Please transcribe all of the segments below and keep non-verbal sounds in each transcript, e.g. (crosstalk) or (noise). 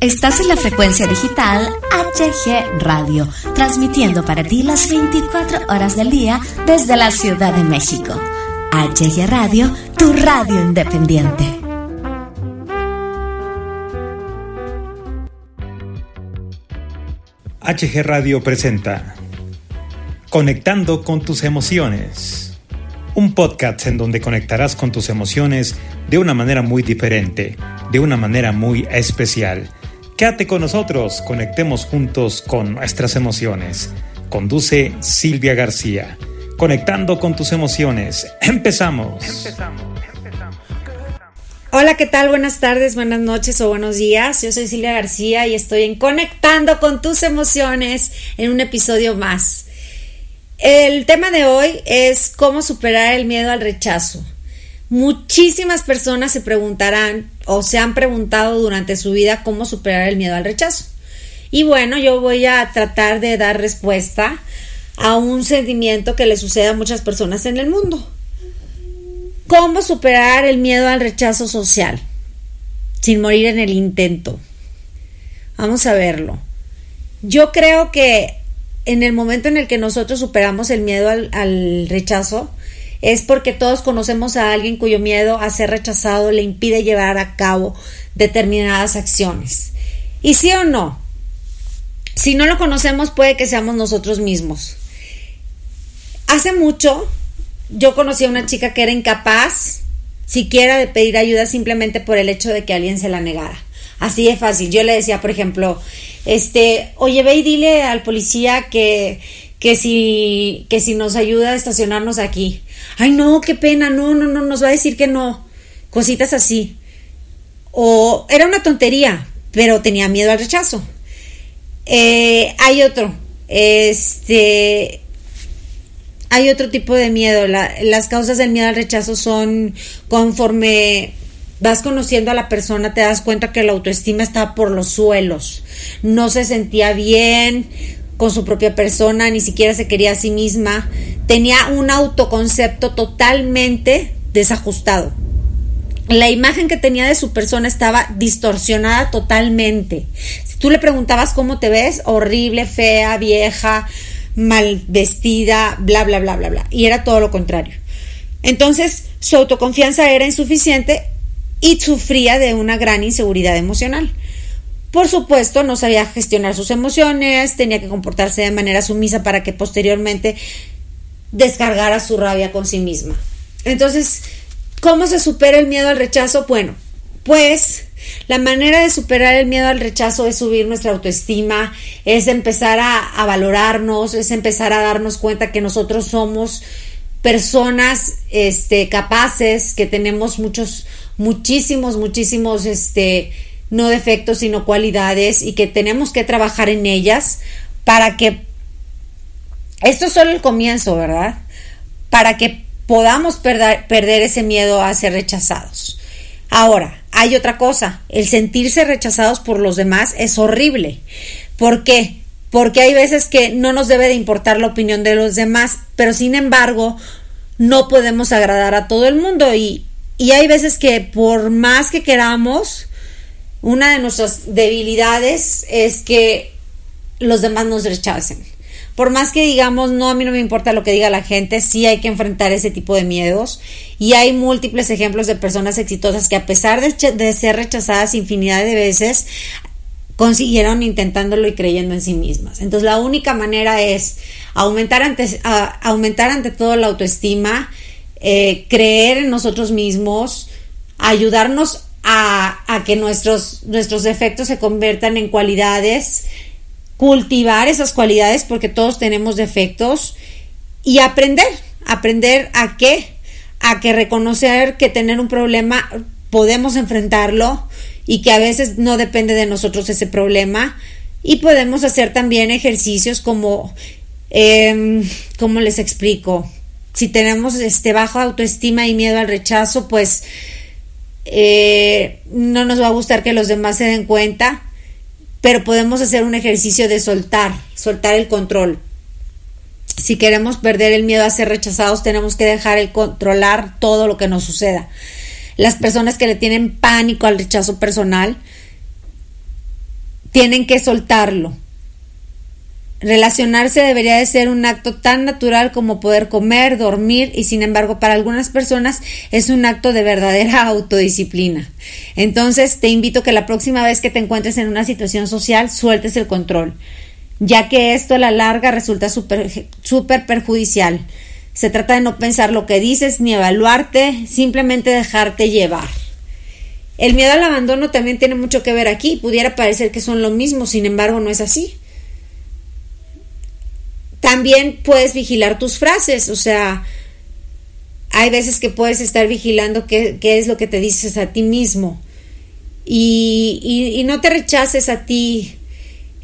Estás en la frecuencia digital HG Radio, transmitiendo para ti las 24 horas del día desde la Ciudad de México. HG Radio, tu radio independiente. HG Radio presenta Conectando con tus emociones. Un podcast en donde conectarás con tus emociones de una manera muy diferente, de una manera muy especial Quédate con nosotros, conectemos juntos con nuestras emociones. Conduce Silvia García. Conectando con tus emociones. Empezamos. Hola, ¿qué tal? Buenas tardes, buenas noches o buenos días. Yo soy Silvia García y estoy en Conectando con tus emociones en un episodio más. El tema de hoy es cómo superar el miedo al rechazo. Muchísimas personas se preguntarán o se han preguntado durante su vida cómo superar el miedo al rechazo. Y bueno, yo voy a tratar de dar respuesta a un sentimiento que le sucede a muchas personas en el mundo. ¿Cómo superar el miedo al rechazo social sin morir en el intento? Vamos a verlo. Yo creo que en el momento en el que nosotros superamos el miedo al, al rechazo, es porque todos conocemos a alguien cuyo miedo a ser rechazado le impide llevar a cabo determinadas acciones. ¿Y sí o no? Si no lo conocemos puede que seamos nosotros mismos. Hace mucho yo conocí a una chica que era incapaz siquiera de pedir ayuda simplemente por el hecho de que alguien se la negara. Así de fácil. Yo le decía, por ejemplo, este, oye, ve y dile al policía que, que si, que si nos ayuda a estacionarnos aquí. Ay, no, qué pena, no, no, no, nos va a decir que no. Cositas así. O era una tontería, pero tenía miedo al rechazo. Eh, hay otro, este, hay otro tipo de miedo. las causas del miedo al rechazo son conforme vas conociendo a la persona, te das cuenta que la autoestima está por los suelos. No se sentía bien, con su propia persona, ni siquiera se quería a sí misma, tenía un autoconcepto totalmente desajustado. La imagen que tenía de su persona estaba distorsionada totalmente. Si tú le preguntabas cómo te ves, horrible, fea, vieja, mal vestida, bla, bla, bla, bla, bla. Y era todo lo contrario. Entonces, su autoconfianza era insuficiente y sufría de una gran inseguridad emocional. Por supuesto, no sabía gestionar sus emociones, tenía que comportarse de manera sumisa para que posteriormente descargara su rabia con sí misma. Entonces, ¿cómo se supera el miedo al rechazo? Bueno, pues la manera de superar el miedo al rechazo es subir nuestra autoestima, es empezar a, valorarnos, es empezar a darnos cuenta que nosotros somos personas este, capaces, que tenemos muchos, muchísimos, muchísimos, este, no defectos, sino cualidades y que tenemos que trabajar en ellas para que, esto es solo el comienzo, ¿verdad? Para que podamos perder, perder ese miedo a ser rechazados. Ahora, hay otra cosa, el sentirse rechazados por los demás es horrible. ¿Por qué? Porque hay veces que no nos debe de importar la opinión de los demás, pero sin embargo no podemos agradar a todo el mundo y, y hay veces que por más que queramos, una de nuestras debilidades es que los demás nos rechacen. Por más que digamos, no, a mí no me importa lo que diga la gente, sí hay que enfrentar ese tipo de miedos. Y hay múltiples ejemplos de personas exitosas que a pesar de, ser rechazadas infinidad de veces, consiguieron intentándolo y creyendo en sí mismas. Entonces la única manera es aumentar ante, aumentar ante todo la autoestima, eh, creer en nosotros mismos, ayudarnos a, que nuestros, nuestros defectos se conviertan en cualidades, cultivar esas cualidades porque todos tenemos defectos y aprender, aprender a qué, a que reconocer que tener un problema podemos enfrentarlo y que a veces no depende de nosotros ese problema y podemos hacer también ejercicios como, eh, ¿cómo les explico? Si tenemos este bajo autoestima y miedo al rechazo, pues eh, no nos va a gustar que los demás se den cuenta, pero podemos hacer un ejercicio de soltar, soltar el control. Si queremos perder el miedo a ser rechazados, tenemos que dejar el controlar todo lo que nos suceda. Las personas que le tienen pánico al rechazo personal tienen que soltarlo. Relacionarse debería de ser un acto tan natural como poder comer, dormir y sin embargo para algunas personas es un acto de verdadera (laughs) autodisciplina. Entonces te invito que la próxima vez que te encuentres en una situación social sueltes el control, ya que esto a la larga resulta súper perjudicial. Se trata de no pensar lo que dices ni evaluarte, simplemente dejarte llevar. El miedo al abandono también tiene mucho que ver aquí. Pudiera parecer que son lo mismo, sin embargo no es así. También puedes vigilar tus frases, o sea, hay veces que puedes estar vigilando qué, es lo que te dices a ti mismo. Y, y no te rechaces a ti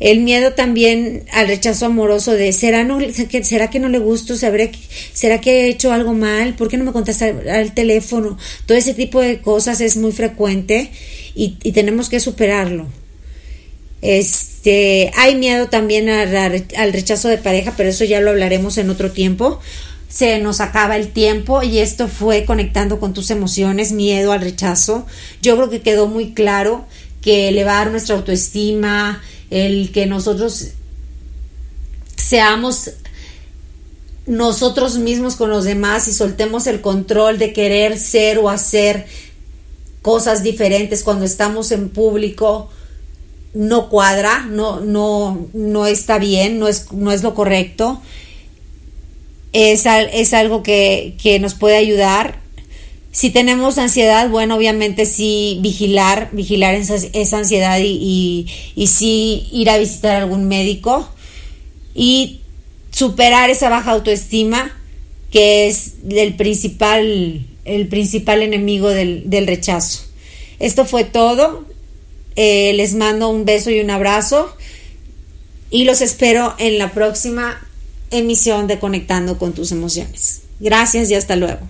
el miedo también al rechazo amoroso de ¿será, no, ¿será que no le gusto? ¿Será que he hecho algo mal? ¿Por qué no me contesta al teléfono? Todo ese tipo de cosas es muy frecuente y, tenemos que superarlo. Este, hay miedo también al, al rechazo de pareja, pero eso ya lo hablaremos en otro tiempo se nos acaba el tiempo y esto fue conectando con tus emociones, miedo al rechazo. Yo creo que quedó muy claro que elevar nuestra autoestima, el que nosotros seamos nosotros mismos con los demás y soltemos el control de querer ser o hacer cosas diferentes cuando estamos en público no cuadra, no, no, no está bien, no es, no es lo correcto. Es, es algo que, que nos puede ayudar si tenemos ansiedad, bueno, obviamente sí vigilar, vigilar esa, esa ansiedad y, y, sí ir a visitar a algún médico y superar esa baja autoestima que es el principal, el principal enemigo del, rechazo. Esto fue todo. Eh, les mando un beso y un abrazo y los espero en la próxima emisión de Conectando con tus emociones. Gracias y hasta luego.